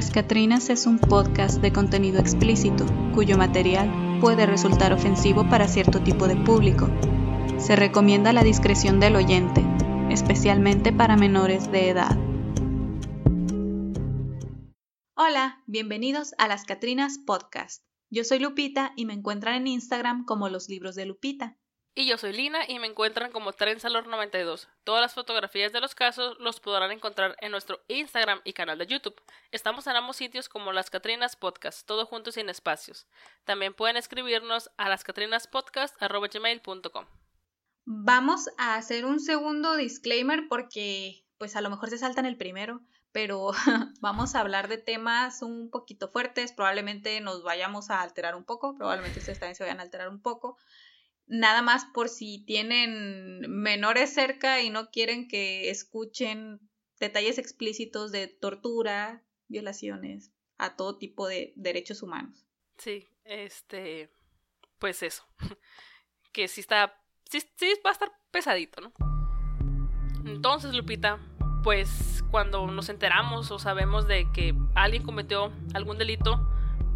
Las Catrinas es un podcast de contenido explícito, cuyo material puede resultar ofensivo para cierto tipo de público. Se recomienda la discreción del oyente, especialmente para menores de edad. Hola, bienvenidos a Las Catrinas Podcast. Yo soy Lupita y me encuentran en Instagram como Los Libros de Lupita. Y yo soy Lina y me encuentran como Trenzalor92. Todas las fotografías de los casos los podrán encontrar en nuestro Instagram y canal de YouTube. Estamos en ambos sitios como Las Catrinas Podcast, todo juntos sin espacios. También pueden escribirnos a lascatrinaspodcast.com. Vamos a hacer un segundo disclaimer porque pues a lo mejor se saltan el primero, pero vamos a hablar de temas un poquito fuertes, probablemente nos vayamos a alterar un poco, probablemente ustedes también se vayan a alterar un poco nada más por si tienen menores cerca y no quieren que escuchen detalles explícitos de tortura, violaciones, a todo tipo de derechos humanos. Sí, este, pues eso, que sí está, sí, sí va a estar pesadito, ¿no? Entonces, Lupita, pues cuando nos enteramos o sabemos de que alguien cometió algún delito,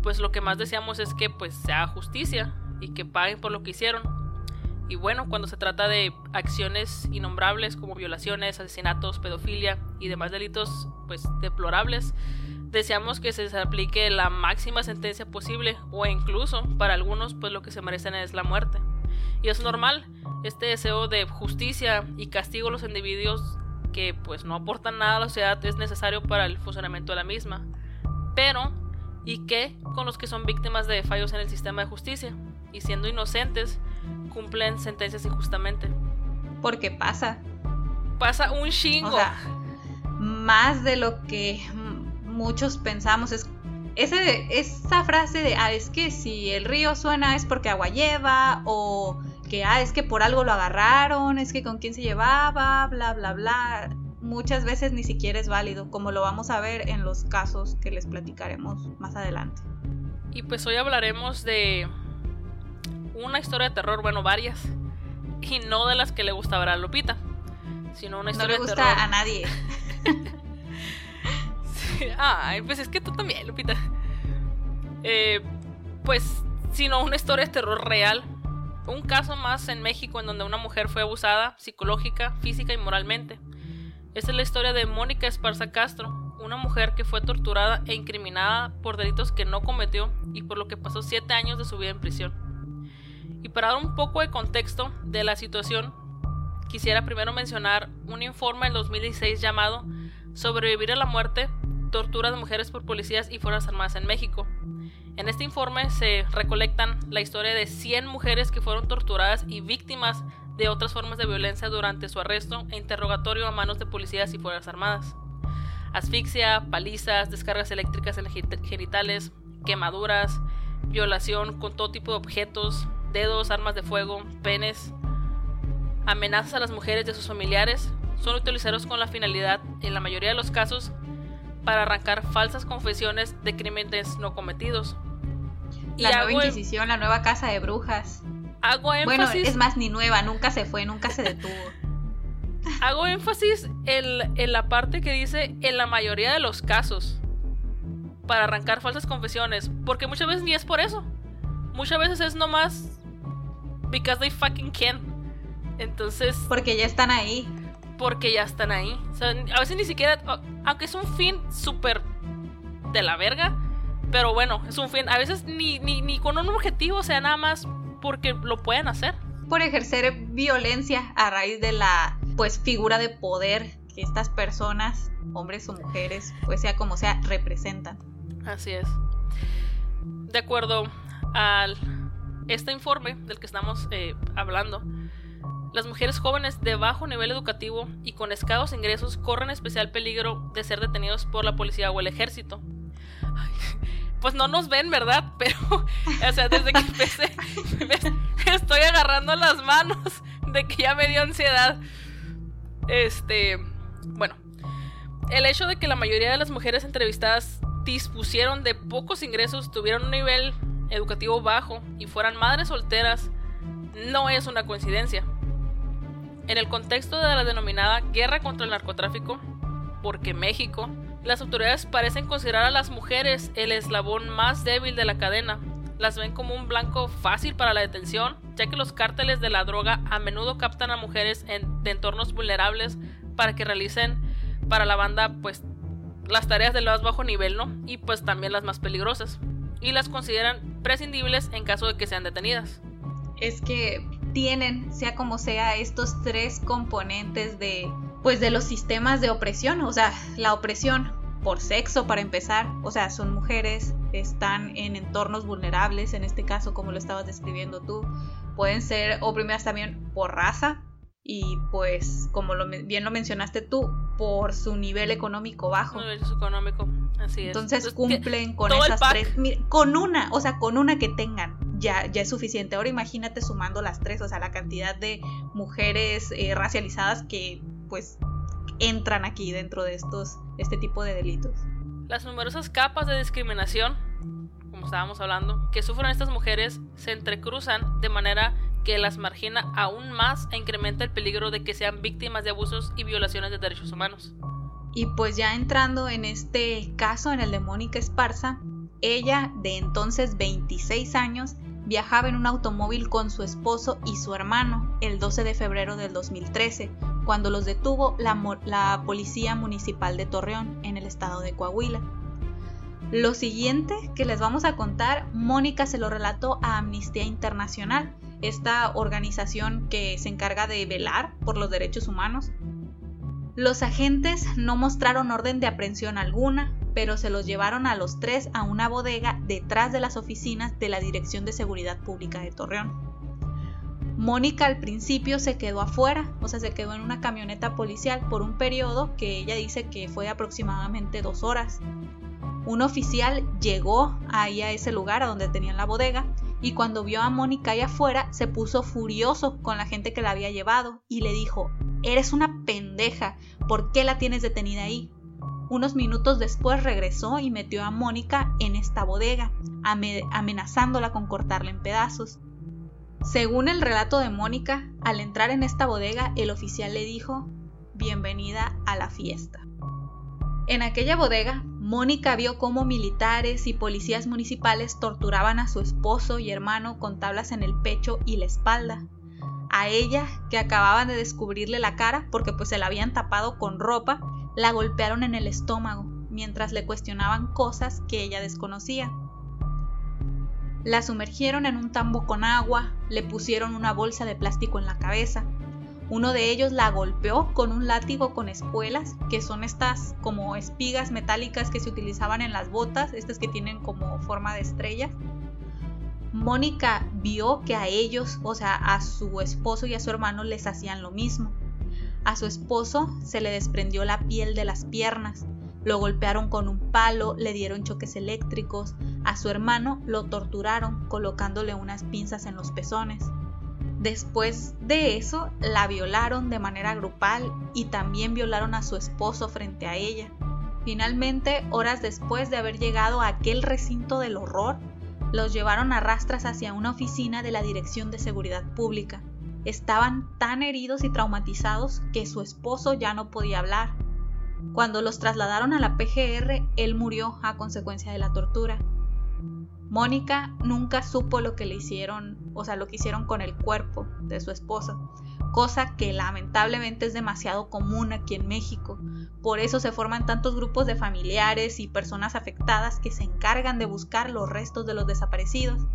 pues lo que más deseamos es que pues sea justicia y que paguen por lo que hicieron. Y bueno, cuando se trata de acciones innombrables como violaciones, asesinatos, pedofilia y demás delitos pues deplorables, deseamos que se aplique la máxima sentencia posible o incluso para algunos pues lo que se merecen es la muerte. Y es normal, este deseo de justicia y castigo a los individuos que pues no aportan nada a la sociedad es necesario para el funcionamiento de la misma. Pero, ¿y qué con los que son víctimas de fallos en el sistema de justicia? Y siendo inocentes, cumplen sentencias injustamente. Porque pasa. Pasa un chingo. más de lo que muchos pensamos. Es ese, esa frase de, ah, es que si el río suena es porque agua lleva, o que, ah, es que por algo lo agarraron, es que con quién se llevaba, bla, bla, bla. Muchas veces ni siquiera es válido, como lo vamos a ver en los casos que les platicaremos más adelante. Y pues hoy hablaremos de una historia de terror, bueno, varias, y no de las que le gusta ver a Lupita, sino una historia no le gusta a nadie. Ay, pues es que tú también, Lupita. Eh, pues, sino una historia de terror real. Un caso más en México en donde una mujer fue abusada psicológica, física y moralmente. Esta es la historia de Mónica Esparza Castro, una mujer que fue torturada e incriminada por delitos que no cometió y por lo que pasó siete años de su vida en prisión. Y para dar un poco de contexto de la situación, quisiera primero mencionar un informe del 2016 llamado Sobrevivir a la muerte, tortura de mujeres por policías y fuerzas armadas en México. En este informe se recolectan la historia de 100 mujeres que fueron torturadas y víctimas de otras formas de violencia durante su arresto e interrogatorio a manos de policías y fuerzas armadas. Asfixia, palizas, descargas eléctricas en genitales, quemaduras, violación con todo tipo de objetos, dedos, armas de fuego, penes, amenazas a las mujeres y a sus familiares son utilizados con la finalidad, en la mayoría de los casos, para arrancar falsas confesiones de crímenes no cometidos. La nueva Inquisición, la nueva casa de brujas. Hago énfasis. Bueno, es más, ni nueva, nunca se fue, nunca se detuvo. Hago énfasis en, en la parte que dice en la mayoría de los casos para arrancar falsas confesiones, porque muchas veces ni es por eso. Muchas veces es nomás Because they fucking can. Entonces. Porque ya están ahí. Porque ya están ahí. a veces ni siquiera. Aunque es un fin súper de la verga. Pero bueno, es un fin. A veces ni, ni, ni con un objetivo, o sea, nada más porque lo pueden hacer. Por ejercer violencia a raíz de la pues figura de poder que estas personas, hombres o mujeres, pues sea como sea, representan. Así es. De acuerdo al este informe del que estamos eh, hablando, las mujeres jóvenes de bajo nivel educativo y con escasos ingresos corren especial peligro de ser detenidos por la policía o el ejército. pues no nos ven, ¿verdad? Pero, o sea, desde que empecé, me estoy agarrando las manos de que ya me dio ansiedad. Este, bueno, el hecho de que la mayoría de las mujeres entrevistadas dispusieron de pocos ingresos, tuvieron un nivel educativo bajo y fueran madres solteras no es una coincidencia. En el contexto de la denominada guerra contra el narcotráfico, porque México Las autoridades parecen considerar a las mujeres el eslabón más débil de la cadena. Las ven como un blanco fácil para la detención, ya que los cárteles de la droga a menudo captan a mujeres en, de entornos vulnerables para que realicen para la banda pues las tareas del más bajo nivel, ¿no? Y pues también las más peligrosas. Y las consideran prescindibles en caso de que sean detenidas. Es que tienen, sea como sea, estos tres componentes de pues de los sistemas de opresión, o sea, la opresión por sexo para empezar, o sea, son mujeres, están en entornos vulnerables, en este caso como lo estabas describiendo tú, pueden ser oprimidas también por raza, y pues como lo, bien lo mencionaste tú, por su nivel económico bajo. Nivel económico, así es. Entonces cumplen con esas tres, con una, o sea, con una que tengan, ya, ya es suficiente. Ahora imagínate sumando las tres, o sea, la cantidad de mujeres eh, racializadas que pues entran aquí dentro de estos, este tipo de delitos. Las numerosas capas de discriminación, como estábamos hablando, que sufren estas mujeres se entrecruzan de manera que las margina aún más e incrementa el peligro de que sean víctimas de abusos y violaciones de derechos humanos. Y pues ya entrando en este caso, en el de Mónica Esparza, ella, de entonces 26 años, viajaba en un automóvil con su esposo y su hermano el 12 de febrero del 2013, cuando los detuvo la, la, Policía Municipal de Torreón, en el estado de Coahuila. Lo siguiente que les vamos a contar, Mónica se lo relató a Amnistía Internacional, esta organización que se encarga de velar por los derechos humanos. Los agentes no mostraron orden de aprehensión alguna, pero se los llevaron a los tres a una bodega detrás de las oficinas de la Dirección de Seguridad Pública de Torreón. Mónica al principio se quedó afuera, o sea, se quedó en una camioneta policial por un periodo que ella dice que fue aproximadamente dos horas. Un oficial llegó ahí a ese lugar a donde tenían la bodega y cuando vio a Mónica ahí afuera se puso furioso con la gente que la había llevado y le dijo, eres una pendeja, ¿por qué la tienes detenida ahí? Unos minutos después regresó y metió a Mónica en esta bodega, amenazándola con cortarla en pedazos. Según el relato de Mónica, al entrar en esta bodega el oficial le dijo, bienvenida a la fiesta. En aquella bodega, Mónica vio cómo militares y policías municipales torturaban a su esposo y hermano con tablas en el pecho y la espalda. A ella, que acababan de descubrirle la cara porque pues se la habían tapado con ropa, la golpearon en el estómago mientras le cuestionaban cosas que ella desconocía. La sumergieron en un tambo con agua, le pusieron una bolsa de plástico en la cabeza, uno de ellos la golpeó con un látigo con espuelas, que son estas como espigas metálicas que se utilizaban en las botas, estas que tienen como forma de estrella. Mónica vio que a ellos, o sea, a su esposo y a su hermano les hacían lo mismo. A su esposo se le desprendió la piel de las piernas, lo golpearon con un palo, le dieron choques eléctricos, a su hermano lo torturaron colocándole unas pinzas en los pezones. Después de eso, la violaron de manera grupal y también violaron a su esposo frente a ella. Finalmente, horas después de haber llegado a aquel recinto del horror, los llevaron a rastras hacia una oficina de la Dirección de Seguridad Pública. Estaban tan heridos y traumatizados que su esposo ya no podía hablar. Cuando los trasladaron a la PGR, él murió a consecuencia de la tortura. Mónica nunca supo lo que le hicieron, o sea, lo que hicieron con el cuerpo de su esposa, cosa que lamentablemente es demasiado común aquí en México. Por eso se forman tantos grupos de familiares y personas afectadas que se encargan de buscar los restos de los desaparecidos.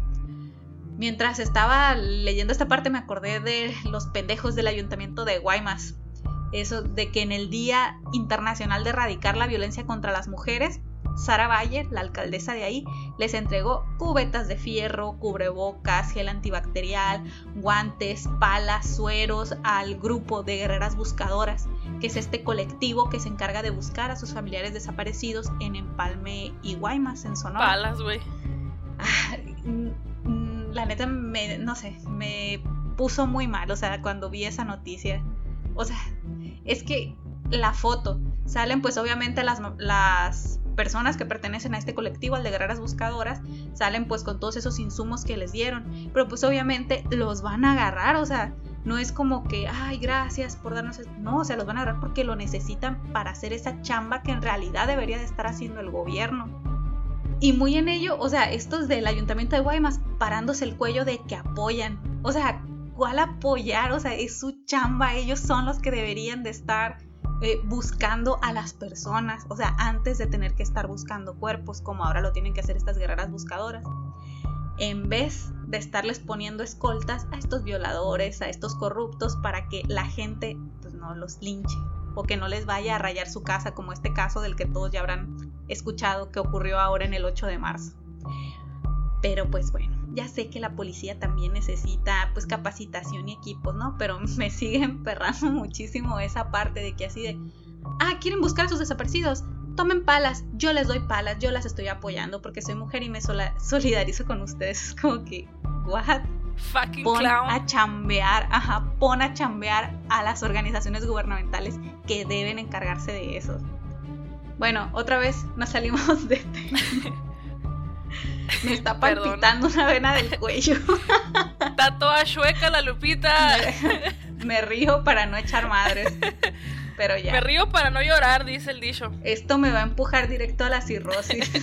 Mientras estaba leyendo esta parte me acordé de los pendejos del ayuntamiento de Guaymas. Eso de que en el Día Internacional de Erradicar la Violencia contra las Mujeres, Sara Bayer, la alcaldesa de ahí, les entregó cubetas de fierro, cubrebocas, gel antibacterial, guantes, palas, sueros al grupo de guerreras buscadoras, que es este colectivo que se encarga de buscar a sus familiares desaparecidos en Empalme y Guaymas, en Sonora. Palas, güey. la neta, me, no sé, me puso muy mal, o sea, cuando vi esa noticia. O sea, es que la foto, salen pues obviamente las, las personas que pertenecen a este colectivo, al de guerreras buscadoras, salen pues con todos esos insumos que les dieron. Pero pues obviamente los van a agarrar, o sea, no es como que, ay, gracias por darnos... No, o sea, los van a agarrar porque lo necesitan para hacer esa chamba que en realidad debería de estar haciendo el gobierno. Y muy en ello, o sea, estos del ayuntamiento de Guaymas parándose el cuello de que apoyan. O sea, ¿cuál apoyar? O sea, es su chamba, ellos son los que deberían de estar eh, buscando a las personas, o sea, antes de tener que estar buscando cuerpos, como ahora lo tienen que hacer estas guerreras buscadoras en vez de estarles poniendo escoltas a estos violadores, a estos corruptos, para que la gente pues, no los linche o que no les vaya a rayar su casa, como este caso del que todos ya habrán escuchado que ocurrió ahora en el 8 de marzo. Pero pues bueno, ya sé que la policía también necesita pues capacitación y equipos, ¿no? Pero me sigue emperrando muchísimo esa parte de que así de, ah, quieren buscar a sus desaparecidos, tomen palas, yo les doy palas, yo las estoy apoyando porque soy mujer y me solidarizo con ustedes. Es como que, what? Fucking pon clown. a chambear, ajá, pon a chambear a las organizaciones gubernamentales que deben encargarse de eso. Bueno, otra vez nos salimos de Me está palpitando una vena del cuello. Está toda chueca la Lupita. Me, me río para no echar madres. Pero ya. Me río para no llorar, dice el dicho. Esto me va a empujar directo a la cirrosis.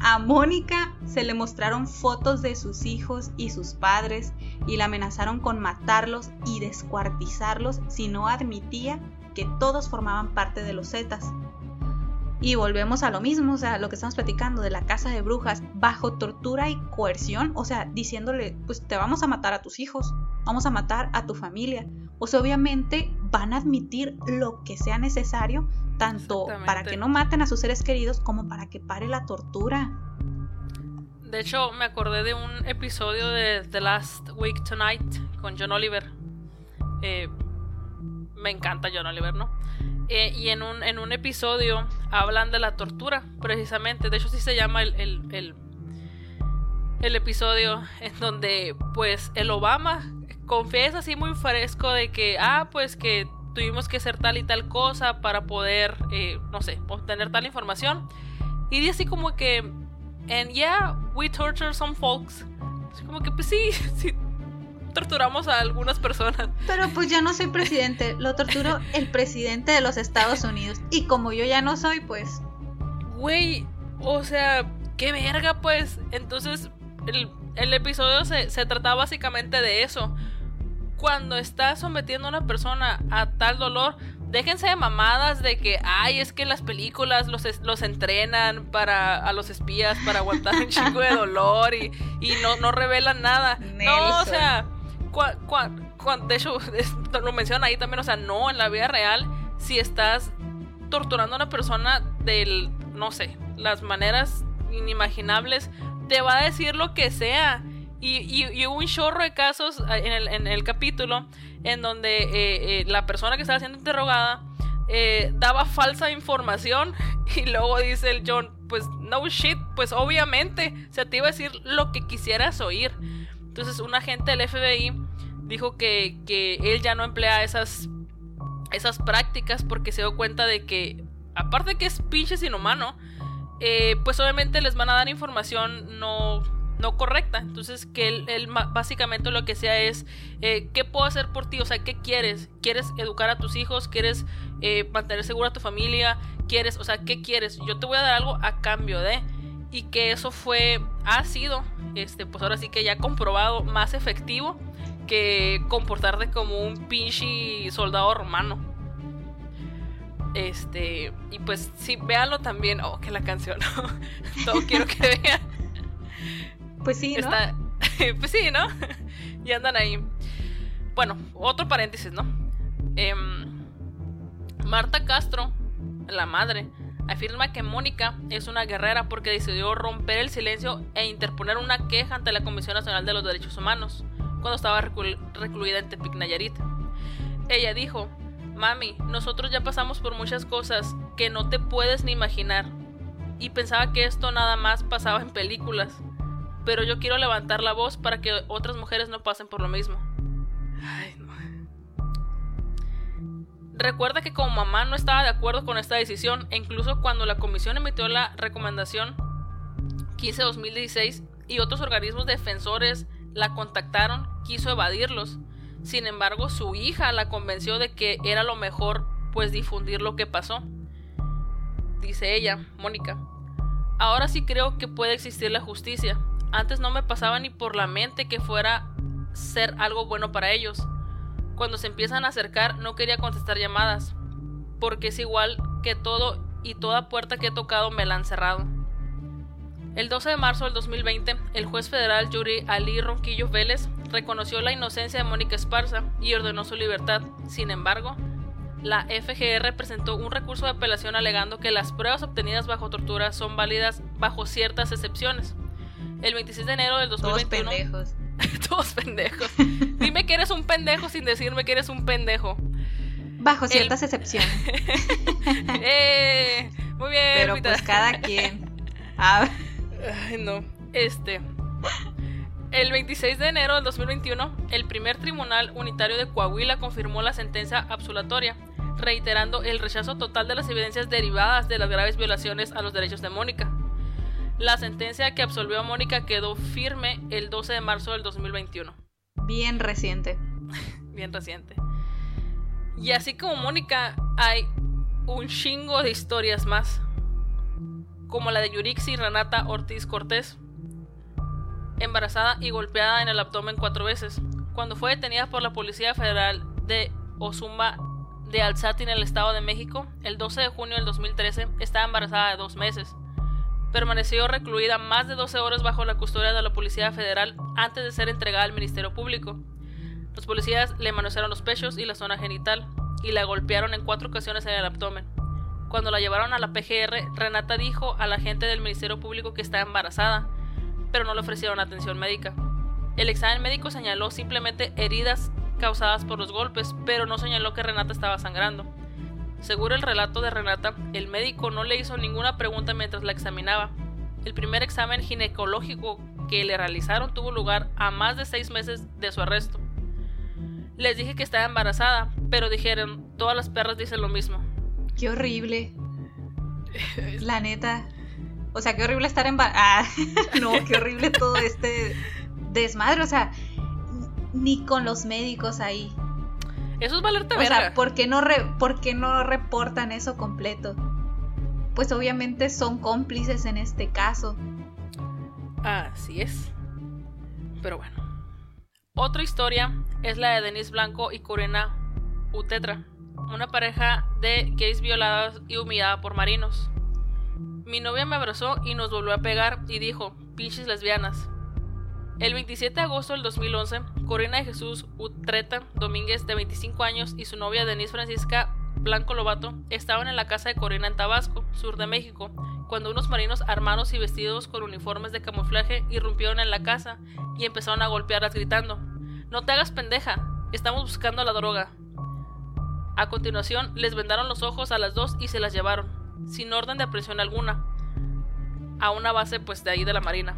A Mónica se le mostraron fotos de sus hijos y sus padres y la amenazaron con matarlos y descuartizarlos si no admitía que todos formaban parte de los Zetas. Y volvemos a lo mismo, o sea, lo que estamos platicando de la casa de brujas, bajo tortura y coerción, o sea, diciéndole, pues te vamos a matar a tus hijos, vamos a matar a tu familia. O sea, obviamente van a admitir lo que sea necesario, tanto para que no maten a sus seres queridos como para que pare la tortura. De hecho, me acordé de un episodio de The Last Week Tonight con John Oliver. Eh, me encanta John Oliver, ¿no? Eh, y en un, en un episodio hablan de la tortura, precisamente. De hecho, sí se llama el, el, el, el episodio en donde, pues, el Obama confiesa así muy fresco de que, ah, pues que tuvimos que hacer tal y tal cosa para poder, eh, no sé, obtener tal información. Y dice así como que, and yeah, we torture some folks. Así como que, pues sí, sí, torturamos a algunas personas. Pero pues ya no soy presidente, lo torturo el presidente de los Estados Unidos. Y como yo ya no soy, pues... Güey, o sea, qué verga, pues. Entonces, el, el episodio se, se trata básicamente de eso cuando estás sometiendo a una persona a tal dolor, déjense de mamadas de que, ay, es que las películas los, los entrenan para a los espías para aguantar un chingo de dolor y, y no, no revelan nada. No, o sea, de hecho, lo menciona ahí también, o sea, no, en la vida real, si estás torturando a una persona del, no sé, las maneras inimaginables, te va a decir lo que sea. Y, hubo un chorro de casos ah, en el, en el capítulo en donde eh, eh, la persona que estaba siendo interrogada eh, daba falsa información y luego dice el John, pues no shit, pues obviamente se te iba a decir lo que quisieras oír. Entonces un agente del FBI dijo que, que él ya no emplea esas, esas prácticas porque se dio cuenta de que, aparte de que es pinche inhumano, pues obviamente les van a dar información no no correcta. Entonces, que él, básicamente lo que sea es, eh, ¿qué puedo hacer por ti? O sea, ¿qué quieres? ¿Quieres educar a tus hijos? ¿Quieres eh, mantener segura a tu familia? ¿Quieres? O sea, ¿qué quieres? Yo te voy a dar algo a cambio de... Y que eso fue, ha sido, este, pues ahora sí que ya comprobado, más efectivo que comportarte como un pinche soldado romano. Este, y pues sí, véanlo también. Oh, que la canción. Todo quiero que vean. Pues sí, ¿no? pues sí, ¿no? y andan ahí. Bueno, otro paréntesis, ¿no? Em, Marta Castro, la madre, afirma que Mónica es una guerrera porque decidió romper el silencio e interponer una queja ante la Comisión Nacional de los Derechos Humanos cuando estaba recluida en Tepic Nayarit. Ella dijo, Mami, nosotros ya pasamos por muchas cosas que no te puedes ni imaginar. Y pensaba que esto nada más pasaba en películas pero yo quiero levantar la voz para que otras mujeres no pasen por lo mismo. Ay. Recuerda que como mamá no estaba de acuerdo con esta decisión e incluso cuando la comisión emitió la recomendación 15-2016 y otros organismos defensores la contactaron, quiso evadirlos. Sin embargo, su hija la convenció de que era lo mejor pues difundir lo que pasó. Dice ella, Mónica. Ahora sí creo que puede existir la justicia. Antes no me pasaba ni por la mente que fuera ser algo bueno para ellos. Cuando se empiezan a acercar no quería contestar llamadas, porque es igual que todo y toda puerta que he tocado me la han cerrado. El 12 de marzo del 2020, el juez federal Yuri Ali Ronquillo Vélez reconoció la inocencia de Mónica Esparza y ordenó su libertad. Sin embargo, la FGR presentó un recurso de apelación alegando que las pruebas obtenidas bajo tortura son válidas bajo ciertas excepciones. El 26 de enero del 2021. Todos pendejos. Dime que eres un pendejo sin decirme que eres un pendejo. Bajo ciertas excepciones. eh, muy bien. Pero pues cada quien. Ah. Ay, no. Este. El 26 de enero del 2021, el primer tribunal unitario de Coahuila confirmó la sentencia absolutoria, reiterando el rechazo total de las evidencias derivadas de las graves violaciones a los derechos de Mónica. La sentencia que absolvió a Mónica quedó firme el 12 de marzo del 2021. Bien reciente. Bien reciente. Y así como Mónica, hay un chingo de historias más como la de Yurixi Renata Ortiz Cortés, embarazada y golpeada en el abdomen cuatro veces, cuando fue detenida por la Policía Federal de Ozumba de Alzati en el Estado de México, el 12 de junio del 2013, estaba embarazada de dos meses. Permaneció recluida más de 12 horas bajo la custodia de la Policía Federal antes de ser entregada al Ministerio Público. Los policías le manosearon los pechos y la zona genital y la golpearon en cuatro ocasiones en el abdomen. Cuando la llevaron a la PGR, Renata dijo a la gente del Ministerio Público que estaba embarazada, pero no le ofrecieron atención médica. El examen médico señaló simplemente heridas causadas por los golpes, pero no señaló que Renata estaba sangrando. Según el relato de Renata, el médico no le hizo ninguna pregunta mientras la examinaba. El primer examen ginecológico que le realizaron tuvo lugar a más de seis meses de su arresto. Les dije que estaba embarazada, pero dijeron, todas las perras dicen lo mismo. Qué horrible. La neta. O sea, qué horrible estar en... Ah, no, qué horrible todo este desmadre. O sea, ni con los médicos ahí. Eso es valerte O sea, ¿por qué, no ¿por qué no reportan eso completo? Pues obviamente son cómplices en este caso. Así es. Pero bueno. Otra historia es la de Denise Blanco y Corina Utetra una pareja de gays violadas y humillada por marinos. Mi novia me abrazó y nos volvió a pegar y dijo, pinches lesbianas. El 27 de agosto del 2011, Corina de Jesús Utreta Domínguez, de 25 años, y su novia Denise Francisca Blanco Lobato estaban en la casa de Corina en Tabasco, sur de México, cuando unos marinos armados y vestidos con uniformes de camuflaje irrumpieron en la casa y empezaron a golpearlas gritando, No te hagas pendeja, estamos buscando la droga. A continuación, les vendaron los ojos a las dos y se las llevaron, sin orden de aprehensión alguna, a una base pues de ahí de la marina.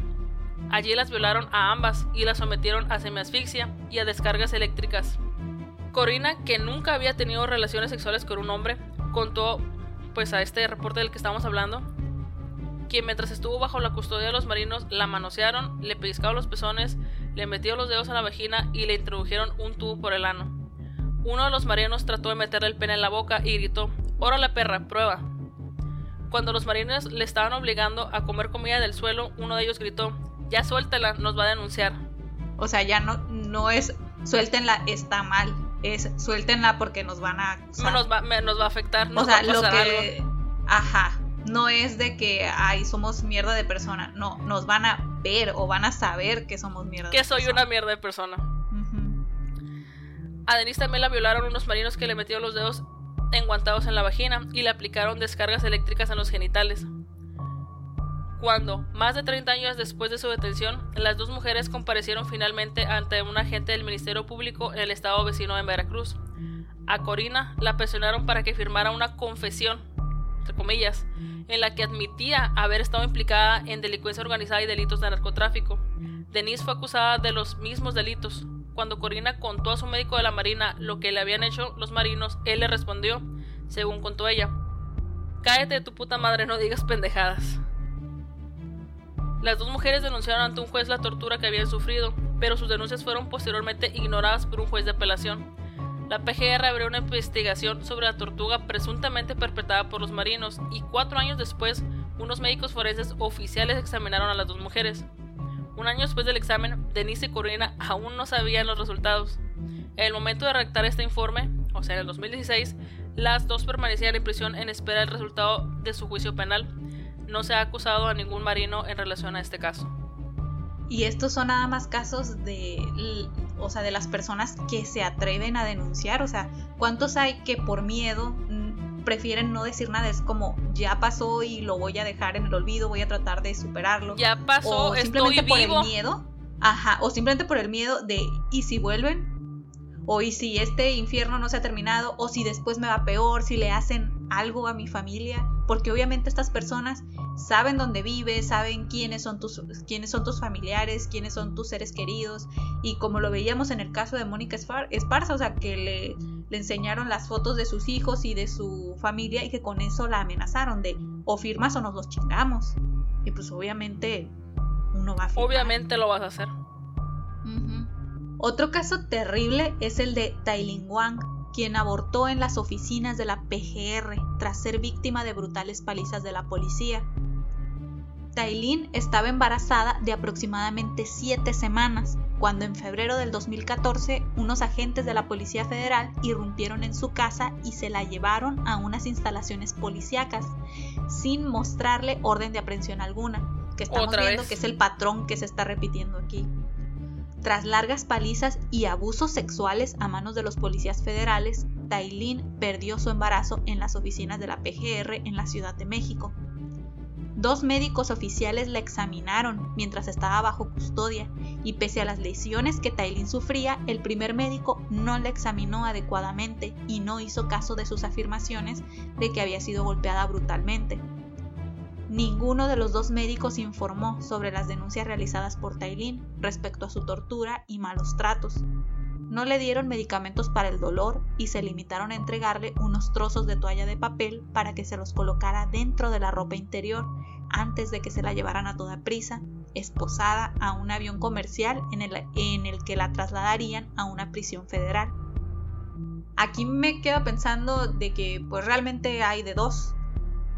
Allí las violaron a ambas y las sometieron a semiasfixia y a descargas eléctricas. Corina, que nunca había tenido relaciones sexuales con un hombre, contó pues a este reporte del que estamos hablando, quien mientras estuvo bajo la custodia de los marinos la manosearon, le pellizcaron los pezones, le metieron los dedos a la vagina y le introdujeron un tubo por el ano. Uno de los marinos trató de meterle el pene en la boca y gritó, la perra, prueba. Cuando los marines le estaban obligando a comer comida del suelo, uno de ellos gritó, ya suéltela, nos va a denunciar. O sea, ya no, no es suéltenla, está mal. Es suéltenla porque nos van a. nos, va, nos va a afectar. o sea, lo que. Ajá. No es de que, ay, somos mierda de persona. No, nos van a ver o van a saber que somos mierda. Que soy una mierda de persona. A Denise también la violaron unos marinos que le metieron los dedos enguantados en la vagina y le aplicaron descargas eléctricas en los genitales. Cuando, más de 30 años después de su detención, las dos mujeres comparecieron finalmente ante un agente del Ministerio Público en el estado vecino de Veracruz. A Corina la presionaron para que firmara una confesión, entre comillas, en la que admitía haber estado implicada en delincuencia organizada y delitos de narcotráfico. Denise fue acusada de los mismos delitos, cuando Corina contó a su médico de la Marina lo que le habían hecho los marinos, él le respondió, según contó ella, Cállate de tu puta madre, no digas pendejadas. Las dos mujeres denunciaron ante un juez la tortura que habían sufrido, pero sus denuncias fueron posteriormente ignoradas por un juez de apelación. La PGR abrió una investigación sobre la tortuga presuntamente perpetrada por los marinos y cuatro años después, unos médicos forenses oficiales examinaron a las dos mujeres. Un año después del examen, Denise y Corina aún no sabían los resultados. En el momento de redactar este informe, o sea, en el 2016, las dos permanecían en prisión en espera del resultado de su juicio penal. No se ha acusado a ningún marino en relación a este caso. Y estos son nada más casos de, o sea, de las personas que se atreven a denunciar. O sea, ¿cuántos hay que por miedo prefieren no decir nada? Es como, ya pasó y lo voy a dejar en el olvido, voy a tratar de superarlo. Ya pasó, o simplemente estoy por vivo. el miedo. Ajá, o simplemente por el miedo de, ¿y si vuelven? O ¿y si este infierno no se ha terminado? O si después me va peor, si le hacen algo a mi familia. Porque obviamente estas personas saben dónde vives, saben quiénes son tus, quiénes son tus familiares, quiénes son tus seres queridos. Y como lo veíamos en el caso de Mónica Espar- Esparza, o sea, que le, le enseñaron las fotos de sus hijos y de su familia y que con eso la amenazaron de o firmas o nos los chingamos. Y pues obviamente uno va a firmar. Obviamente lo vas a hacer. Otro caso terrible es el de Tailin Wang, quien abortó en las oficinas de la PGR tras ser víctima de brutales palizas de la policía. Tailin estaba embarazada de aproximadamente 7 semanas, cuando en febrero del 2014 unos agentes de la Policía Federal irrumpieron en su casa y se la llevaron a unas instalaciones policíacas, sin mostrarle orden de aprehensión alguna, que estamos viendo vez. que es el patrón que se está repitiendo aquí. Tras largas palizas y abusos sexuales a manos de los policías federales, Tailin perdió su embarazo en las oficinas de la PGR en la Ciudad de México. Dos médicos oficiales la examinaron mientras estaba bajo custodia y pese a las lesiones que Tailin sufría, el primer médico no la examinó adecuadamente y no hizo caso de sus afirmaciones de que había sido golpeada brutalmente. Ninguno de los dos médicos informó sobre las denuncias realizadas por Tailin respecto a su tortura y malos tratos. No le dieron medicamentos para el dolor y se limitaron a entregarle unos trozos de toalla de papel para que se los colocara dentro de la ropa interior antes de que se la llevaran a toda prisa, esposada a un avión comercial en el, en el que la trasladarían a una prisión federal. Aquí me quedo pensando de que pues realmente hay de dos.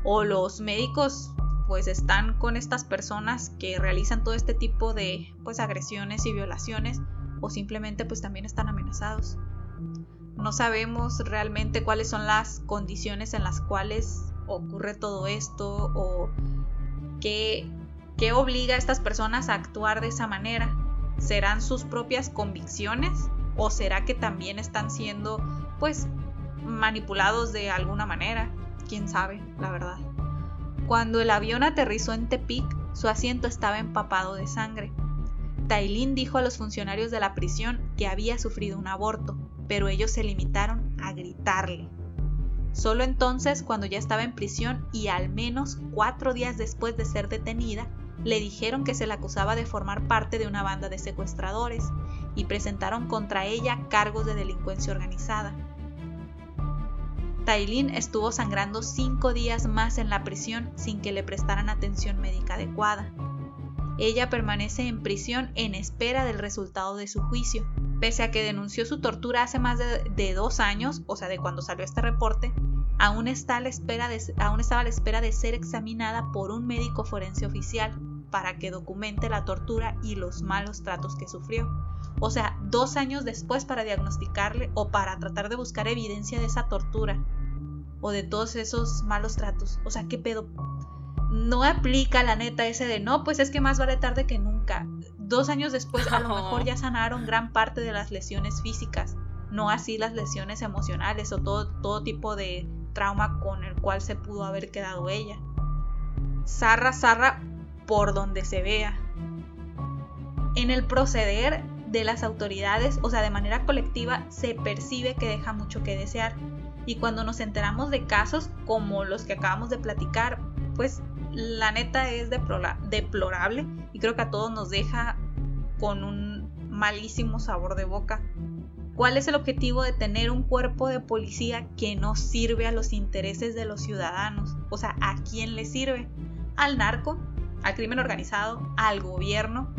O los médicos pues están con estas personas que realizan todo este tipo de pues agresiones y violaciones o simplemente pues también están amenazados. No sabemos realmente cuáles son las condiciones en las cuales ocurre todo esto o qué, qué obliga a estas personas a actuar de esa manera. ¿Serán sus propias convicciones o será que también están siendo pues manipulados de alguna manera? Quién sabe, la verdad. Cuando el avión aterrizó en Tepic, su asiento estaba empapado de sangre. Tailin dijo a los funcionarios de la prisión que había sufrido un aborto, pero ellos se limitaron a gritarle. Solo entonces, cuando ya estaba en prisión y al menos cuatro días después de ser detenida, le dijeron que se la acusaba de formar parte de una banda de secuestradores y presentaron contra ella cargos de delincuencia organizada. Tailin estuvo sangrando cinco días más en la prisión sin que le prestaran atención médica adecuada. Ella permanece en prisión en espera del resultado de su juicio. Pese a que denunció su tortura hace más de, de dos años, o sea, de cuando salió este reporte, aún, está a la espera de, aún estaba a la espera de ser examinada por un médico forense oficial para que documente la tortura y los malos tratos que sufrió. O sea, dos años después para diagnosticarle o para tratar de buscar evidencia de esa tortura o de todos esos malos tratos. O sea, ¿qué pedo? No aplica la neta ese de no, pues es que más vale tarde que nunca. Dos años después a lo mejor ya sanaron gran parte de las lesiones físicas, no así las lesiones emocionales o todo, todo tipo de trauma con el cual se pudo haber quedado ella. Zarra, zarra por donde se vea. En el proceder de las autoridades, o sea, de manera colectiva, se percibe que deja mucho que desear. Y cuando nos enteramos de casos como los que acabamos de platicar, pues la neta es deplora deplorable y creo que a todos nos deja con un malísimo sabor de boca. ¿Cuál es el objetivo de tener un cuerpo de policía que no sirve a los intereses de los ciudadanos? O sea, ¿a quién le sirve? ¿Al narco? ¿Al crimen organizado? ¿Al gobierno?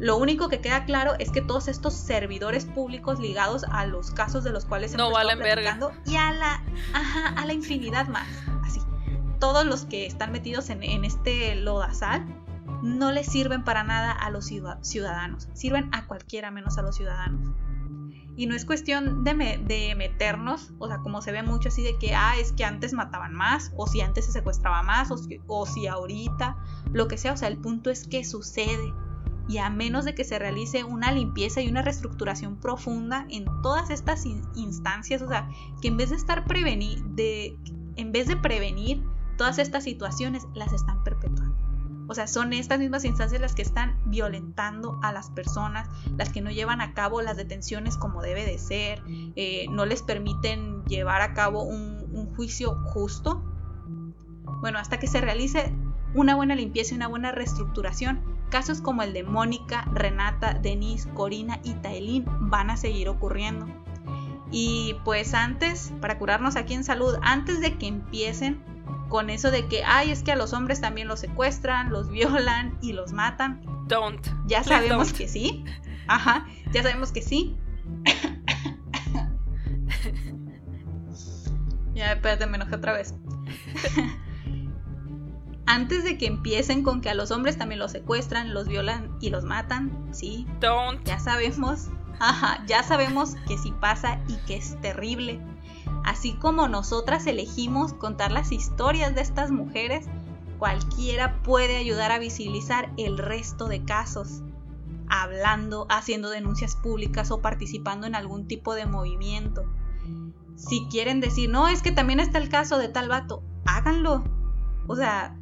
Lo único que queda claro es que todos estos servidores públicos ligados a los casos de los cuales no valen verga y a la a la infinidad más, así. Todos los que están metidos en, en este lodazal no les sirven para nada a los ciudadanos, sirven a cualquiera menos a los ciudadanos. Y no es cuestión de, de, meternos, o sea, como se ve mucho así de que, ah, es que antes mataban más, o si antes se secuestraba más, o o si ahorita, lo que sea, o sea, el punto es que sucede y a menos de que se realice una limpieza y una reestructuración profunda en todas estas instancias, o sea, que en vez de estar prevenir, de, en vez de prevenir todas estas situaciones, las están perpetuando. O sea, son estas mismas instancias las que están violentando a las personas, las que no llevan a cabo las detenciones como debe de ser, eh, no les permiten llevar a cabo un, un juicio justo. Bueno, hasta que se realice una buena limpieza y una buena reestructuración, Casos como el de Mónica, Renata, Denise, Corina y Taelín van a seguir ocurriendo. Y pues antes, para curarnos aquí en salud, antes de que empiecen con eso de que, ay, es que a los hombres también los secuestran, los violan y los matan. Don't. Ya sabemos que sí. Ajá, ya sabemos que sí. ya, espérate, me enojé otra vez. antes de que empiecen con que a los hombres también los secuestran, los violan y los matan, sí. Don't. Ya sabemos, ajá, ya sabemos que sí pasa y que es terrible. Así como nosotras elegimos contar las historias de estas mujeres, cualquiera puede ayudar a visibilizar el resto de casos, hablando, haciendo denuncias públicas o participando en algún tipo de movimiento. Si quieren decir, no, es que también está el caso de tal vato, háganlo. O sea,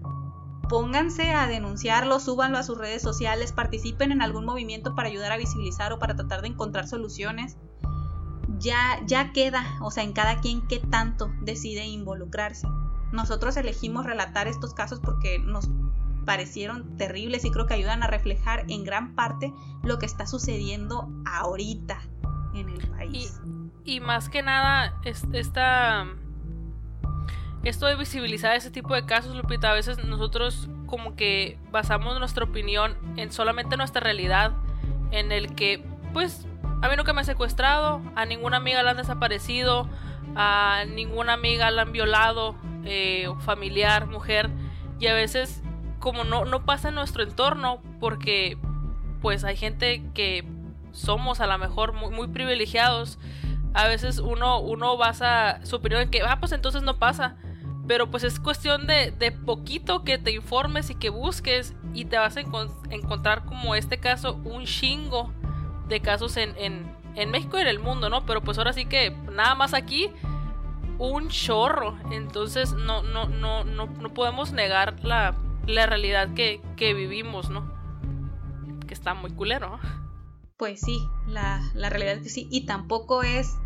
pónganse a denunciarlo, súbanlo a sus redes sociales, participen en algún movimiento para ayudar a visibilizar o para tratar de encontrar soluciones. Ya, ya queda, o sea, en cada quien qué tanto decide involucrarse. Nosotros elegimos relatar estos casos porque nos parecieron terribles y creo que ayudan a reflejar en gran parte lo que está sucediendo ahorita en el país. Y, y más que nada, esta esto de visibilizar ese tipo de casos, Lupita, a veces nosotros como que basamos nuestra opinión en solamente nuestra realidad, en el que, pues, a mí nunca me han secuestrado, a ninguna amiga la han desaparecido, a ninguna amiga la han violado, eh, familiar, mujer, y a veces como no, no pasa en nuestro entorno, porque pues hay gente que somos a lo mejor muy, muy privilegiados, a veces uno, uno basa su opinión en que, ah, pues entonces no pasa. Pero pues es cuestión de, de poquito que te informes y que busques y te vas a encontrar como este caso un chingo de casos en, en, México y en el mundo, ¿no? Pero pues ahora sí que nada más aquí un chorro. Entonces no, no, no, no, no podemos negar la, la realidad que, que, vivimos, ¿no? Que está muy culero. Pues sí, la, la realidad es que sí. Y tampoco es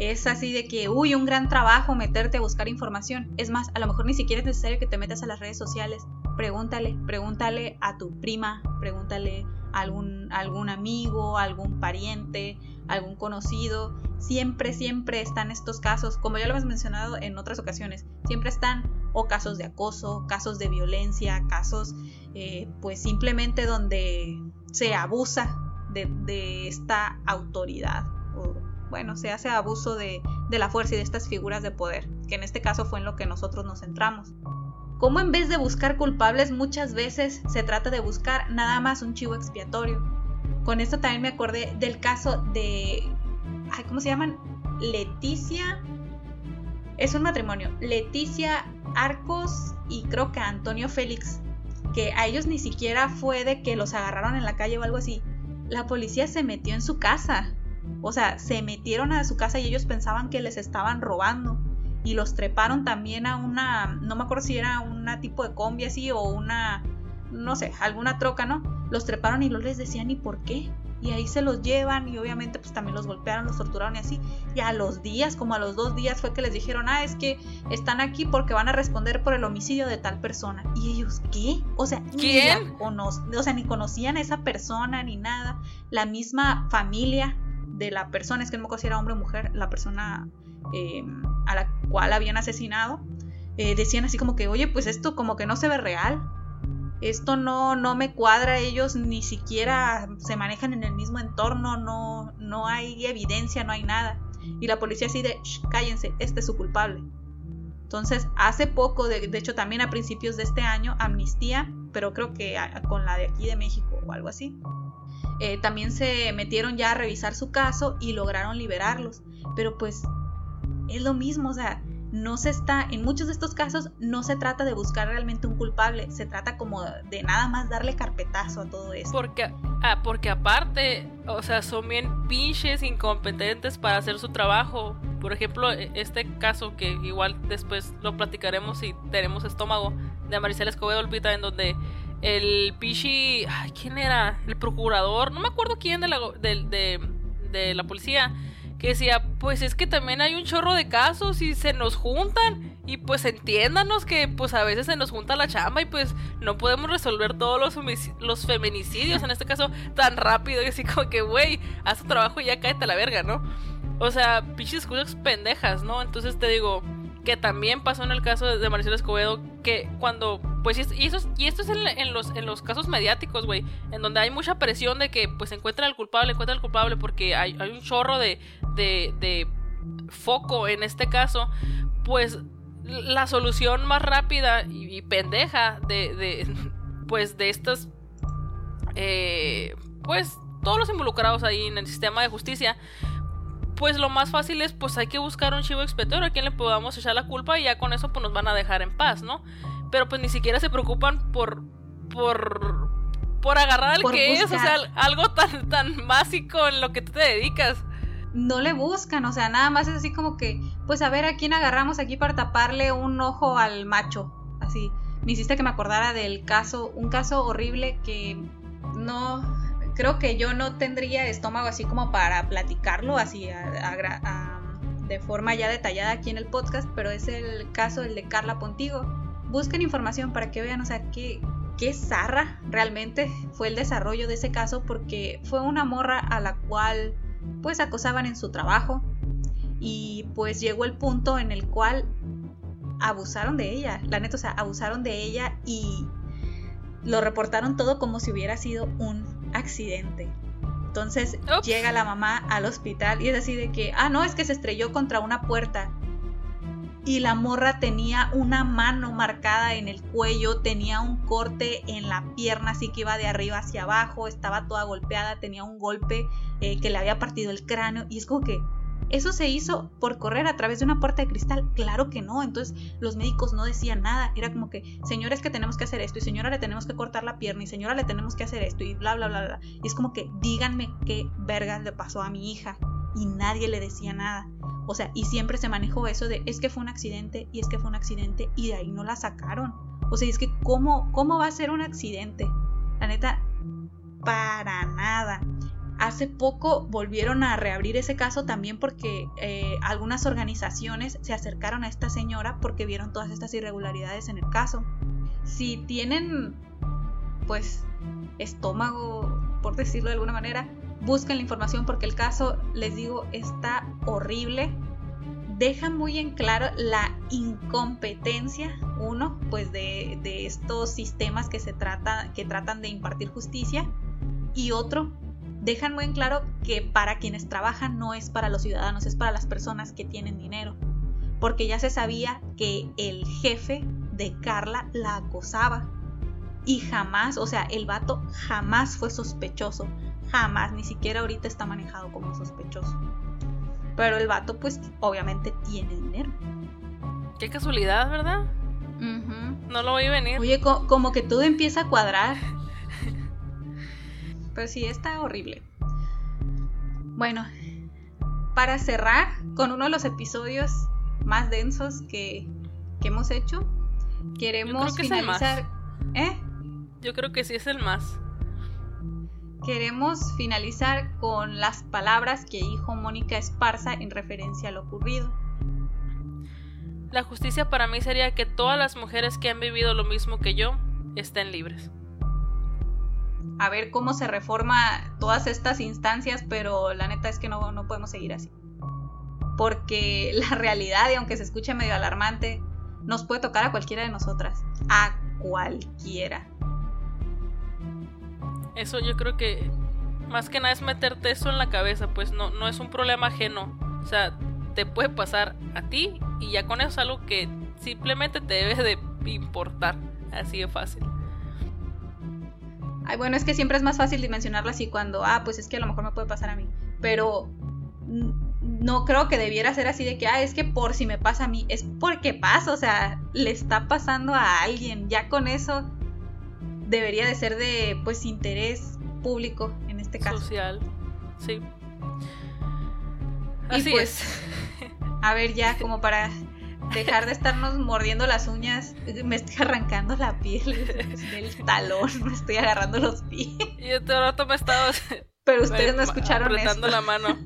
es así de que, uy, un gran trabajo meterte a buscar información. Es más, a lo mejor ni siquiera es necesario que te metas a las redes sociales. Pregúntale, pregúntale a tu prima, pregúntale a algún, algún amigo, algún pariente, algún conocido. Siempre, siempre están estos casos, como ya lo hemos mencionado en otras ocasiones, siempre están o casos de acoso, casos de violencia, casos eh, pues simplemente donde se abusa de, de esta autoridad bueno, se hace abuso de, la fuerza y de estas figuras de poder, que en este caso fue en lo que nosotros nos centramos. Como en vez de buscar culpables muchas veces se trata de buscar nada más un chivo expiatorio. Con esto también me acordé del caso de... ¿Cómo se llaman? Leticia... Es un matrimonio. Leticia Arcos y creo que Antonio Félix. Que a ellos ni siquiera fue de que los agarraron en la calle o algo así. La policía se metió en su casa o sea, se metieron a su casa y ellos pensaban que les estaban robando. Y los treparon también a una, no me acuerdo si era una tipo de combi así o una, no sé, alguna troca, ¿no? Los treparon y no les decían ni por qué. Y ahí se los llevan y obviamente pues también los golpearon, los torturaron y así. Y a los días, como a los dos días fue que les dijeron, ah, es que están aquí porque van a responder por el homicidio de tal persona. Y ellos, ¿qué? O sea, ¿quién? o sea, ni conocían a esa persona ni nada. La misma familia de la persona, es que no me acuerdo si era hombre o mujer, la persona eh, a la cual habían asesinado, eh, decían así como que, oye, pues esto como que no se ve real. esto no, no me cuadra, ellos ni siquiera se manejan en el mismo entorno, no, no hay evidencia, no hay nada. Y la policía así de, cállense, este es su culpable. Entonces, hace poco, de, hecho también a principios de este año, Amnistía, pero creo que con la de aquí de México o algo así, eh, también se metieron ya a revisar su caso y lograron liberarlos. Pero pues es lo mismo, o sea, no se está, en muchos de estos casos no se trata de buscar realmente un culpable, se trata como de nada más darle carpetazo a todo eso. Porque, ah, porque aparte, o sea, son bien pinches incompetentes para hacer su trabajo. Por ejemplo, e, este caso que igual después lo platicaremos si tenemos estómago, de Maricela Escobedo Olvita, en donde el pichi, ¿quién era? El procurador, no me acuerdo quién de la, de, de la policía que decía, pues es que también hay un chorro de casos y se nos juntan y pues entiéndanos que pues a veces se nos junta la chamba y pues no podemos resolver todos los, los feminicidios, en este caso tan rápido y así como que, güey, haz tu trabajo y ya cáete a la verga, ¿no? O sea, pinches cosas pendejas, ¿no? Entonces te digo, que también pasó en el caso de Marcelo Escobedo, que cuando, pues, y, eso, y esto es en, los, en los casos mediáticos, güey, en donde hay mucha presión de que, pues, encuentra al culpable, encuentra al culpable, porque hay, hay un chorro de, de, de foco en este caso, pues, la solución más rápida y, pendeja de, de, pues, de estas, eh, pues, todos los involucrados ahí en el sistema de justicia, pues lo más fácil es, pues hay que buscar un chivo expiatorio a quien le podamos echar la culpa y ya con eso pues nos van a dejar en paz, ¿no? Pero pues ni siquiera se preocupan por, por, por agarrar al que es, o sea, algo tan, tan básico en lo que tú te dedicas. No le buscan, o sea, nada más es así como que, pues a ver a quién agarramos aquí para taparle un ojo al macho, así. Me hiciste que me acordara del caso, un caso horrible que no, creo que yo no tendría estómago así como para platicarlo así de forma ya detallada aquí en el podcast, pero es el caso el de Carla Pontigo. Busquen información para que vean, o sea, qué, qué zarra realmente fue el desarrollo de ese caso porque fue una morra a la cual pues acosaban en su trabajo y pues llegó el punto en el cual abusaron de ella, la neta, o sea, abusaron de ella y lo reportaron todo como si hubiera sido un accidente. Entonces llega la mamá al hospital y es así de que, ah, no, es que se estrelló contra una puerta. Y la morra tenía una mano marcada en el cuello, tenía un corte en la pierna, así que iba de arriba hacia abajo, estaba toda golpeada, tenía un golpe eh, que le había partido el cráneo. Y es como que, ¿Eso se hizo por correr a través de una puerta de cristal? Claro que no. Entonces los médicos no decían nada. Era como que, señora, es que tenemos que hacer esto. Y señora, le tenemos que cortar la pierna. Y señora, le tenemos que hacer esto. Y bla, bla, bla, bla. Y es como que, díganme qué vergas le pasó a mi hija. Y nadie le decía nada. O sea, y siempre se manejó eso de, es que fue un accidente. Y es que fue un accidente. Y de ahí no la sacaron. O sea, es que, ¿cómo, cómo va a ser un accidente? La neta, para nada. Hace poco volvieron a reabrir ese caso también porque eh, algunas organizaciones se acercaron a esta señora porque vieron todas estas irregularidades en el caso. Si tienen, pues, estómago, por decirlo de alguna manera, busquen la información porque el caso, les digo, está horrible. Deja muy en claro la incompetencia, uno, pues de, estos sistemas que se trata, que tratan de impartir justicia, y otro, dejan muy en claro que para quienes trabajan no es para los ciudadanos, es para las personas que tienen dinero. Porque ya se sabía que el jefe de Carla la acosaba. Y jamás, o sea, el vato jamás fue sospechoso. Jamás, ni siquiera ahorita está manejado como sospechoso. Pero el vato, pues, obviamente tiene dinero. Qué casualidad, ¿verdad? No lo voy a venir. Oye, como que todo empieza a cuadrar. Pero sí, está horrible. Bueno, para cerrar con uno de los episodios más densos que, hemos hecho, queremos finalizar. ¿Eh? Yo creo que sí es el más. Queremos finalizar con las palabras que dijo Mónica Esparza en referencia a lo ocurrido. La justicia para mí sería que todas las mujeres que han vivido lo mismo que yo estén libres a ver cómo se reforma todas estas instancias, pero la neta es que no, no podemos seguir así. Porque la realidad, y aunque se escuche medio alarmante, nos puede tocar a cualquiera de nosotras. A cualquiera. Eso yo creo que más que nada es meterte eso en la cabeza, pues no, no es un problema ajeno. O sea, te puede pasar a ti y ya con eso es algo que simplemente te debe de importar. Así de fácil. Ay, bueno, es que siempre es más fácil dimensionarlo así cuando, ah, pues es que a lo mejor me puede pasar a mí. Pero no creo que debiera ser así de que, ah, es que por si me pasa a mí, es porque pasa, o sea, le está pasando a alguien. Ya con eso debería de ser de, pues, interés público en este caso. Social, sí. Así pues, es. A ver, ya como para dejar de estarnos mordiendo las uñas, me estoy arrancando la piel del talón, me estoy agarrando los pies. Y este rato me estaba... Pero ustedes no escucharon apretando la mano.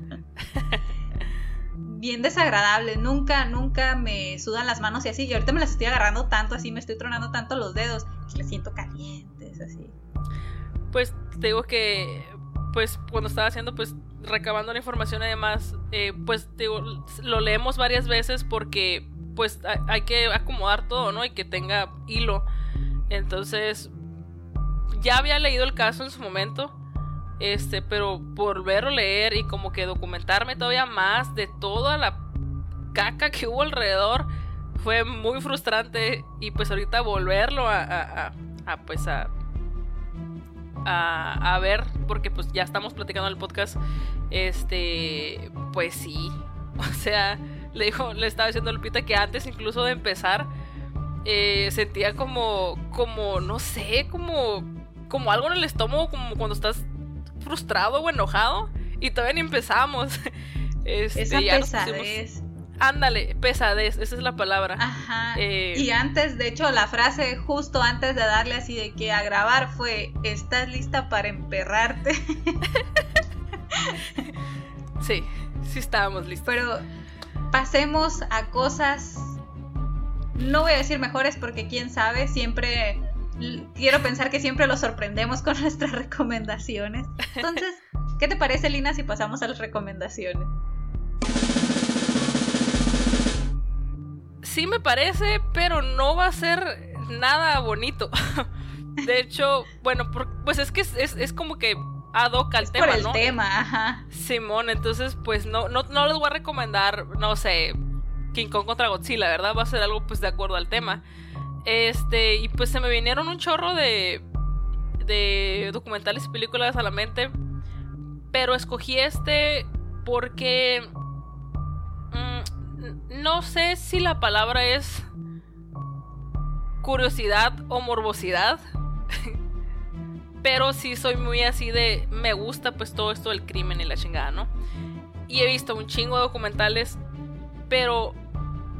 Bien desagradable, nunca, nunca me sudan las manos y así. Y ahorita me las estoy agarrando tanto, así me estoy tronando tanto los dedos, que les siento calientes, así. Pues te digo que, pues cuando estaba haciendo, pues recabando la información y demás, eh, pues digo, lo leemos varias veces porque pues hay que acomodar todo, ¿no? Y que tenga hilo. Entonces, ya había leído el caso en su momento, este, pero volverlo a leer y como que documentarme todavía más de toda la caca que hubo alrededor fue muy frustrante y pues ahorita volverlo a, a, a, pues a, a, a ver, porque pues ya estamos platicando el podcast, este, pues sí, o sea le dijo, le estaba diciendo a Lupita que antes incluso de empezar eh, sentía como, como, no sé, como, como algo en el estómago, como cuando estás frustrado o enojado y todavía ni empezamos. Este, Esa pesadez. Ándale, pesadez, esa es la palabra. Ajá. Eh, y antes, de hecho, la frase justo antes de darle así de que a grabar fue, ¿estás lista para emperrarte? sí, sí estábamos listos. Pero pasemos a cosas, no voy a decir mejores porque quién sabe, siempre quiero pensar que siempre los sorprendemos con nuestras recomendaciones. Entonces, ¿qué te parece, Lina, si pasamos a las recomendaciones? Sí me parece, pero no va a ser nada bonito. De hecho, bueno, pues es que es como que ad hoc al tema, por el tema, ajá. Simón, entonces pues no, no, no les voy a recomendar, no sé, King Kong contra Godzilla, ¿verdad? Va a ser algo pues de acuerdo al tema. Este, y pues se me vinieron un chorro de, de documentales y películas a la mente, pero escogí este porque mm, no sé si la palabra es curiosidad o morbosidad. Pero sí soy muy así de. Me gusta pues todo esto del crimen y la chingada, ¿no? Y he visto un chingo de documentales. Pero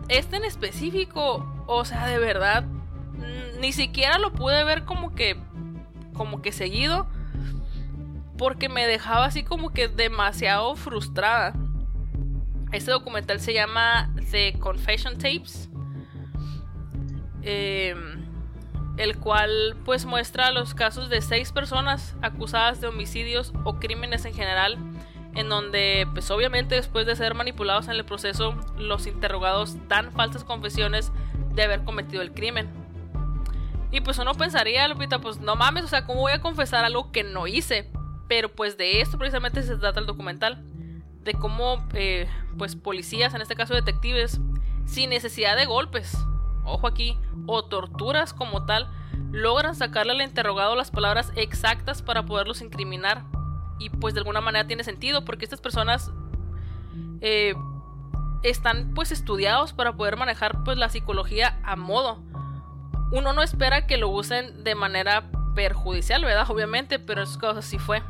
este en específico, o sea, de verdad, ni siquiera lo pude ver como que. como que seguido. Porque me dejaba así como que demasiado frustrada. Este documental se llama The Confession Tapes. Eh, el cual pues muestra los casos de seis personas acusadas de homicidios o crímenes en general, en donde pues obviamente después de ser manipulados en el proceso, los interrogados dan falsas confesiones de haber cometido el crimen. Y pues uno pensaría, Lupita, pues no mames, o sea, ¿cómo voy a confesar algo que no hice? Pero pues de esto precisamente se trata el documental, de cómo eh, pues policías, en este caso detectives, sin necesidad de golpes, ojo aquí, o torturas como tal, logran sacarle al interrogado las palabras exactas para poderlos incriminar. Y pues de alguna manera tiene sentido, porque estas personas eh, están pues estudiados para poder manejar pues la psicología a modo. Uno no espera que lo usen de manera perjudicial, ¿verdad? Obviamente, pero en cosas sí fue.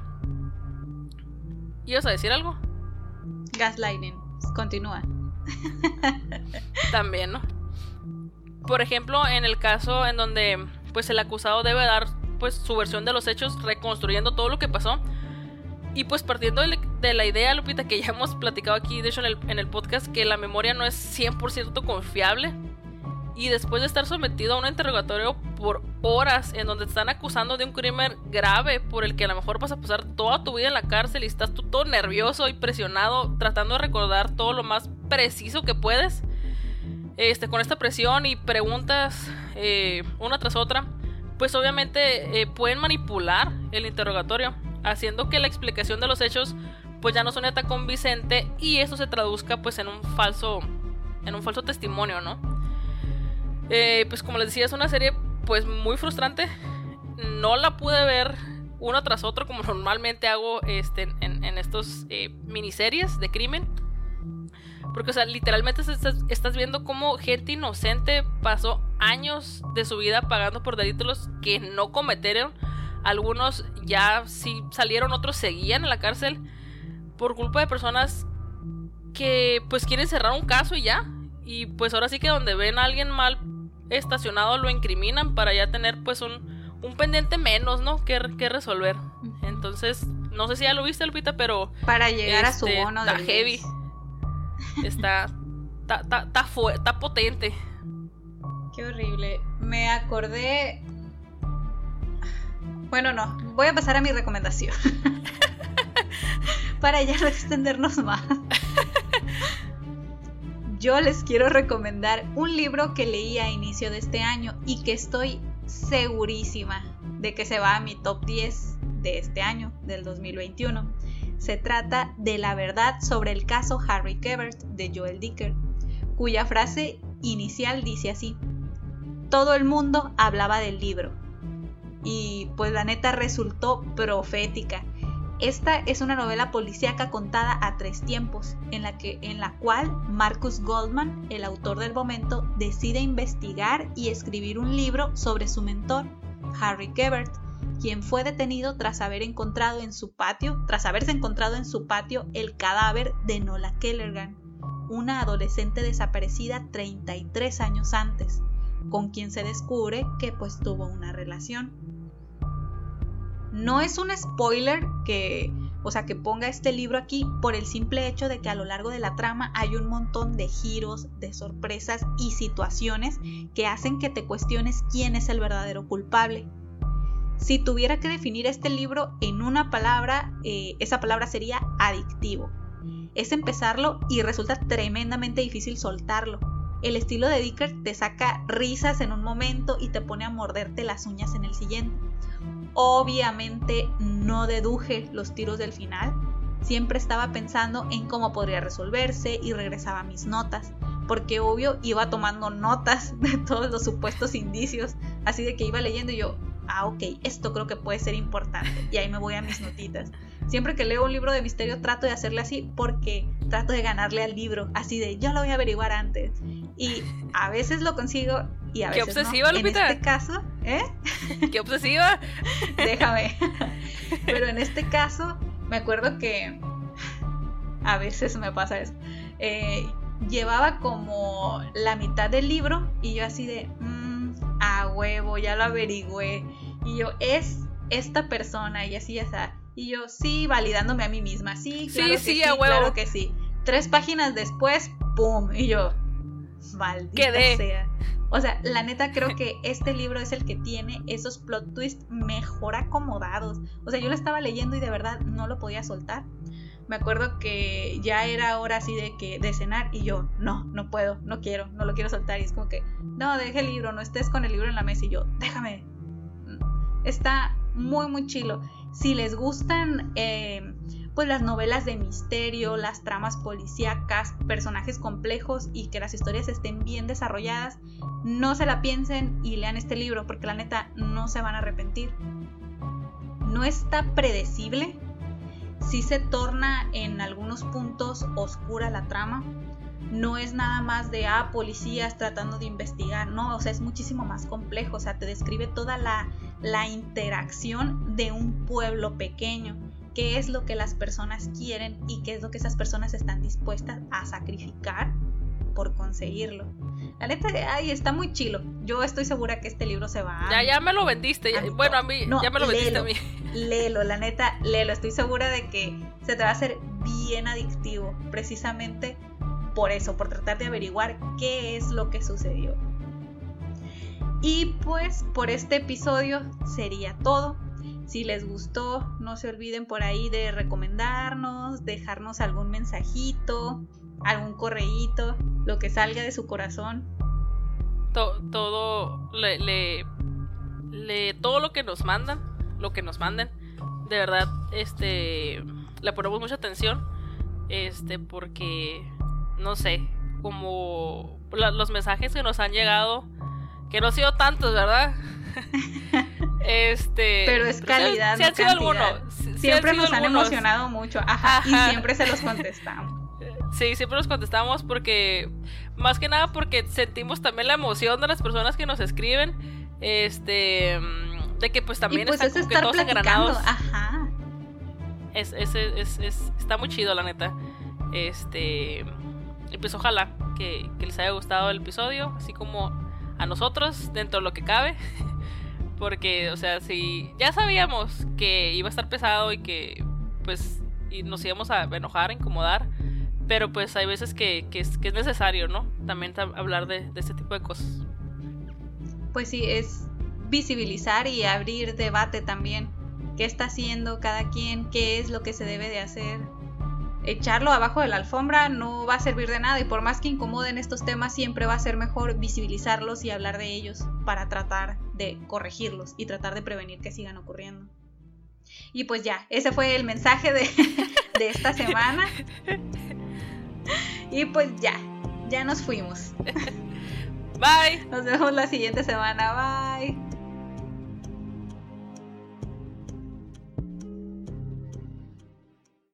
¿Ibas a decir algo? Gaslighting. Continúa. También, ¿no? Por ejemplo, en el caso en donde pues el acusado debe dar pues su versión de los hechos reconstruyendo todo lo que pasó. Y pues partiendo de la idea, Lupita, que ya hemos platicado aquí, de hecho en el, en el podcast, que la memoria no es 100% confiable. Y después de estar sometido a un interrogatorio por horas en donde te están acusando de un crimen grave por el que a lo mejor vas a pasar toda tu vida en la cárcel y estás tú todo nervioso y presionado tratando de recordar todo lo más preciso que puedes, este, con esta presión y preguntas eh, una tras otra, pues obviamente eh, pueden manipular el interrogatorio, haciendo que la explicación de los hechos pues ya no suene tan convincente y eso se traduzca pues en un falso en un falso testimonio, ¿no? Eh, pues como les decía es una serie pues muy frustrante, no la pude ver uno tras otro como normalmente hago este, en, en estos miniseries de crimen. Porque, o sea, literalmente estás, viendo cómo gente inocente pasó años de su vida pagando por delitos que no cometieron. Algunos ya sí salieron, otros seguían en la cárcel por culpa de personas que pues quieren cerrar un caso y ya. Y pues ahora sí que donde ven a alguien mal estacionado lo incriminan para ya tener pues un, un pendiente menos, ¿no? Que, que, resolver. Entonces, no sé si ya lo viste, Lupita, pero... Para llegar a su este, bono de heavy. Está, está, está, potente. Qué horrible. Me acordé. Bueno, no. Voy a pasar a mi recomendación. Para ya no extendernos más. Yo les quiero recomendar un libro que leí a inicio de este año y que estoy segurísima de que se va a mi top 10 de este año, del 2021 se trata de la verdad sobre el caso Harry Kebert de Joel Dicker, cuya frase inicial dice así, todo el mundo hablaba del libro. Y pues la neta resultó profética. Esta es una novela policíaca contada a tres tiempos, en la, que, en la cual Marcus Goldman, el autor del momento, decide investigar y escribir un libro sobre su mentor, Harry Kebert, quien fue detenido tras haber encontrado en su patio, tras haberse encontrado en su patio el cadáver de Nola Kellergan, una adolescente desaparecida 33 años antes, con quien se descubre que pues tuvo una relación. No es un spoiler que, o sea, que ponga este libro aquí por el simple hecho de que a lo largo de la trama hay un montón de giros, de sorpresas y situaciones que hacen que te cuestiones quién es el verdadero culpable si tuviera que definir este libro en una palabra, eh, esa palabra sería adictivo. Es empezarlo y resulta tremendamente difícil soltarlo. El estilo de Dicker te saca risas en un momento y te pone a morderte las uñas en el siguiente. Obviamente no deduje los tiros del final. Siempre estaba pensando en cómo podría resolverse y regresaba a mis notas, porque obvio iba tomando notas de todos los supuestos indicios, así de que iba leyendo y yo, ah, ok, esto creo que puede ser importante. Y ahí me voy a mis notitas. Siempre que leo un libro de misterio trato de hacerle así porque trato de ganarle al libro, así de yo lo voy a averiguar antes. Y a veces lo consigo y a veces Qué obsesiva, no. Lupita. En este caso, ¿eh? Qué obsesiva. Déjame. Pero en este caso, me acuerdo que a veces me pasa eso. Eh, llevaba como la mitad del libro y yo así de... A huevo, ya lo averigüé. Y yo, es esta persona y así, ya está. Y yo, sí, validándome a mí misma. Sí, claro sí, que sí, a huevo. claro que sí. Tres páginas después, ¡pum! Y yo, maldita sea. O sea, la neta creo que este libro es el que tiene esos plot twists mejor acomodados. O sea, yo lo estaba leyendo y de verdad no lo podía soltar me acuerdo que ya era hora así de que de cenar y yo, no, no puedo, no quiero, no lo quiero soltar. Y es como que, no, deje el libro, no estés con el libro en la mesa y yo, déjame. Está muy, muy chilo. Si les gustan, eh, pues las novelas de misterio, las tramas policíacas, personajes complejos y que las historias estén bien desarrolladas, no se la piensen y lean este libro porque la neta no se van a arrepentir. No está predecible, sí se torna en algunos puntos oscura la trama. No es nada más de, ah, policías tratando de investigar, no, o sea, es muchísimo más complejo, o sea, te describe toda la, la interacción de un pueblo pequeño, qué es lo que las personas quieren y qué es lo que esas personas están dispuestas a sacrificar por conseguirlo. La neta, ay, está muy chilo. Yo estoy segura que este libro se va a... Ya, ya me lo vendiste. bueno, a mí, ya me lo vendiste a mí. Léelo, la neta, léelo. Estoy segura de que se te va a hacer bien adictivo. Precisamente por eso, por tratar de averiguar qué es lo que sucedió. Y pues por este episodio sería todo. Si les gustó, no se olviden por ahí de recomendarnos, dejarnos algún mensajito, algún correíto, lo que salga de su corazón. todo le, le, todo lo que nos mandan, lo que nos manden, de verdad, este, le ponemos mucha atención, este, porque, no sé, como los mensajes que nos han llegado, que no han sido tantos, ¿verdad? este, pero es calidad, no cantidad. siempre nos han emocionado mucho, ajá, y siempre se los contestamos. Sí, siempre los contestamos porque, más que nada porque sentimos también la emoción de las personas que nos escriben, este, de que pues también pues están que todos engranados. Ajá. Es, es, es, es, está muy chido, la neta. Este, y pues ojalá que, que les haya gustado el episodio, así como a nosotros, dentro de lo que cabe. Porque, o sea, si ya sabíamos que iba a estar pesado y que, pues, y nos íbamos a enojar, a incomodar, pero pues hay veces que, es, necesario, ¿no? También hablar de, este tipo de cosas. Pues sí, es visibilizar y abrir debate también. ¿Qué está haciendo cada quien? ¿Qué es lo que se debe de hacer? Echarlo abajo de la alfombra no va a servir de nada y por más que incomoden estos temas siempre va a ser mejor visibilizarlos y hablar de ellos para tratar de corregirlos y tratar de prevenir que sigan ocurriendo. Y pues ya, ese fue el mensaje de, de esta semana. Y pues ya, ya nos fuimos. Bye. Nos vemos la siguiente semana. Bye.